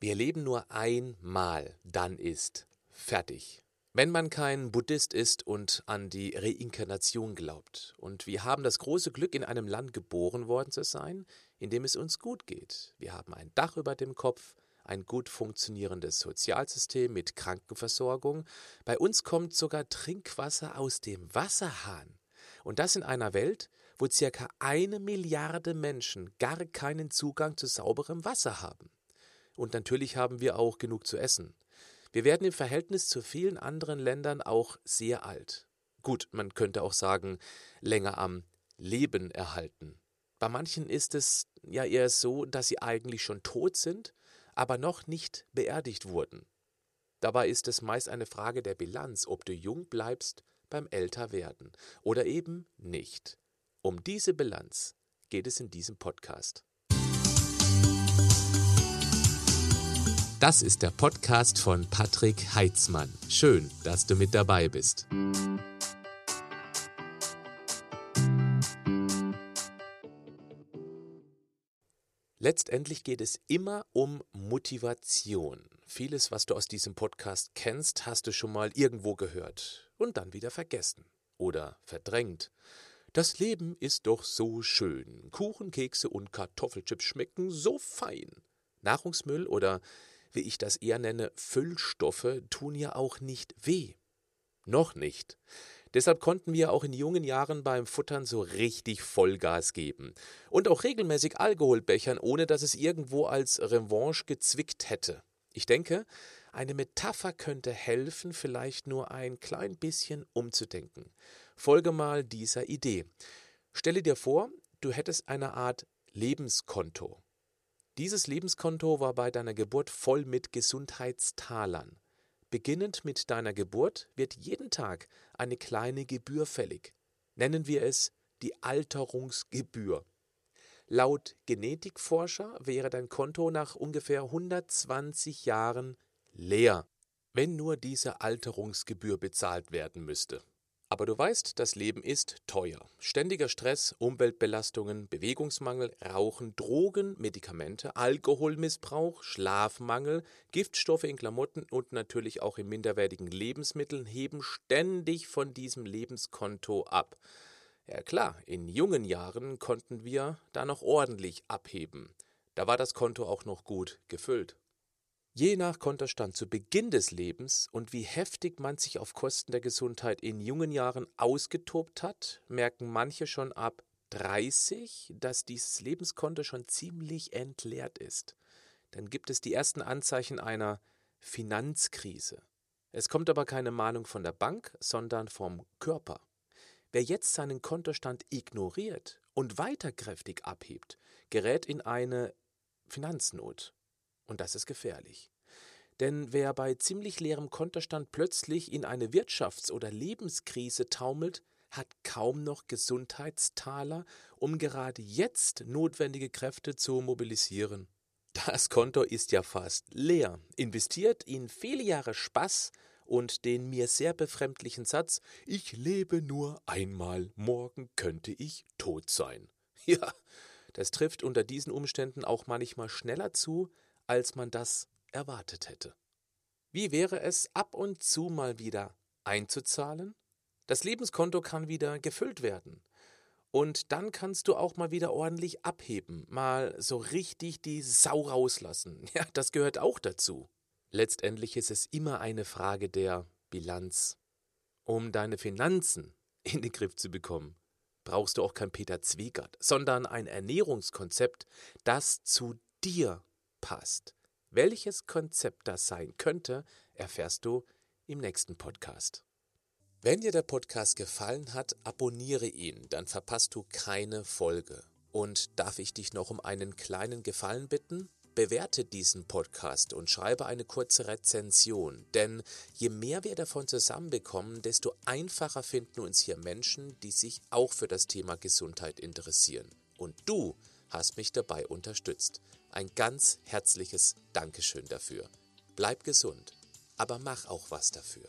Wir leben nur einmal, dann ist fertig. Wenn man kein Buddhist ist und an die Reinkarnation glaubt. Und wir haben das große Glück, in einem Land geboren worden zu sein, in dem es uns gut geht. Wir haben ein Dach über dem Kopf, ein gut funktionierendes Sozialsystem mit Krankenversorgung. Bei uns kommt sogar Trinkwasser aus dem Wasserhahn. Und das in einer Welt, wo circa eine Milliarde Menschen gar keinen Zugang zu sauberem Wasser haben. Und natürlich haben wir auch genug zu essen. Wir werden im Verhältnis zu vielen anderen Ländern auch sehr alt. Gut, man könnte auch sagen, länger am Leben erhalten. Bei manchen ist es ja eher so, dass sie eigentlich schon tot sind, aber noch nicht beerdigt wurden. Dabei ist es meist eine Frage der Bilanz, ob du jung bleibst beim Älterwerden oder eben nicht. Um diese Bilanz geht es in diesem Podcast. Das ist der Podcast von Patrick Heitzmann. Schön, dass du mit dabei bist. Letztendlich geht es immer um Motivation. Vieles, was du aus diesem Podcast kennst, hast du schon mal irgendwo gehört und dann wieder vergessen oder verdrängt. Das Leben ist doch so schön. Kuchen, Kekse und Kartoffelchips schmecken so fein. Nahrungsmüll oder wie ich das eher nenne, Füllstoffe tun ja auch nicht weh. Noch nicht. Deshalb konnten wir auch in jungen Jahren beim Futtern so richtig Vollgas geben. Und auch regelmäßig Alkohol bechern, ohne dass es irgendwo als Revanche gezwickt hätte. Ich denke, eine Metapher könnte helfen, vielleicht nur ein klein bisschen umzudenken. Folge mal dieser Idee. Stelle dir vor, du hättest eine Art Lebenskonto. Dieses Lebenskonto war bei deiner Geburt voll mit Gesundheitstalern. Beginnend mit deiner Geburt wird jeden Tag eine kleine Gebühr fällig. Nennen wir es die Alterungsgebühr. Laut Genetikforscher wäre dein Konto nach ungefähr 120 Jahren leer, wenn nur diese Alterungsgebühr bezahlt werden müsste. Aber du weißt, das Leben ist teuer. Ständiger Stress, Umweltbelastungen, Bewegungsmangel, Rauchen, Drogen, Medikamente, Alkoholmissbrauch, Schlafmangel, Giftstoffe in Klamotten und natürlich auch in minderwertigen Lebensmitteln heben ständig von diesem Lebenskonto ab. Ja klar, in jungen Jahren konnten wir da noch ordentlich abheben. Da war das Konto auch noch gut gefüllt. Je nach Konterstand zu Beginn des Lebens und wie heftig man sich auf Kosten der Gesundheit in jungen Jahren ausgetobt hat, merken manche schon ab 30, dass dieses Lebenskonto schon ziemlich entleert ist. Dann gibt es die ersten Anzeichen einer Finanzkrise. Es kommt aber keine Mahnung von der Bank, sondern vom Körper. Wer jetzt seinen Kontostand ignoriert und weiter kräftig abhebt, gerät in eine Finanznot. Und das ist gefährlich. Denn wer bei ziemlich leerem Konterstand plötzlich in eine Wirtschafts- oder Lebenskrise taumelt, hat kaum noch Gesundheitstaler, um gerade jetzt notwendige Kräfte zu mobilisieren. Das Konto ist ja fast leer, investiert in viele Jahre Spaß und den mir sehr befremdlichen Satz Ich lebe nur einmal, morgen könnte ich tot sein. Ja, das trifft unter diesen Umständen auch manchmal schneller zu, als man das erwartet hätte. Wie wäre es, ab und zu mal wieder einzuzahlen? Das Lebenskonto kann wieder gefüllt werden. Und dann kannst du auch mal wieder ordentlich abheben, mal so richtig die Sau rauslassen. Ja, das gehört auch dazu. Letztendlich ist es immer eine Frage der Bilanz. Um deine Finanzen in den Griff zu bekommen, brauchst du auch kein Peter Zwiegert, sondern ein Ernährungskonzept, das zu dir passt. Welches Konzept das sein könnte, erfährst du im nächsten Podcast. Wenn dir der Podcast gefallen hat, abonniere ihn, dann verpasst du keine Folge. Und darf ich dich noch um einen kleinen Gefallen bitten? Bewerte diesen Podcast und schreibe eine kurze Rezension, denn je mehr wir davon zusammenbekommen, desto einfacher finden uns hier Menschen, die sich auch für das Thema Gesundheit interessieren. Und du hast mich dabei unterstützt. Ein ganz herzliches Dankeschön dafür. Bleib gesund, aber mach auch was dafür.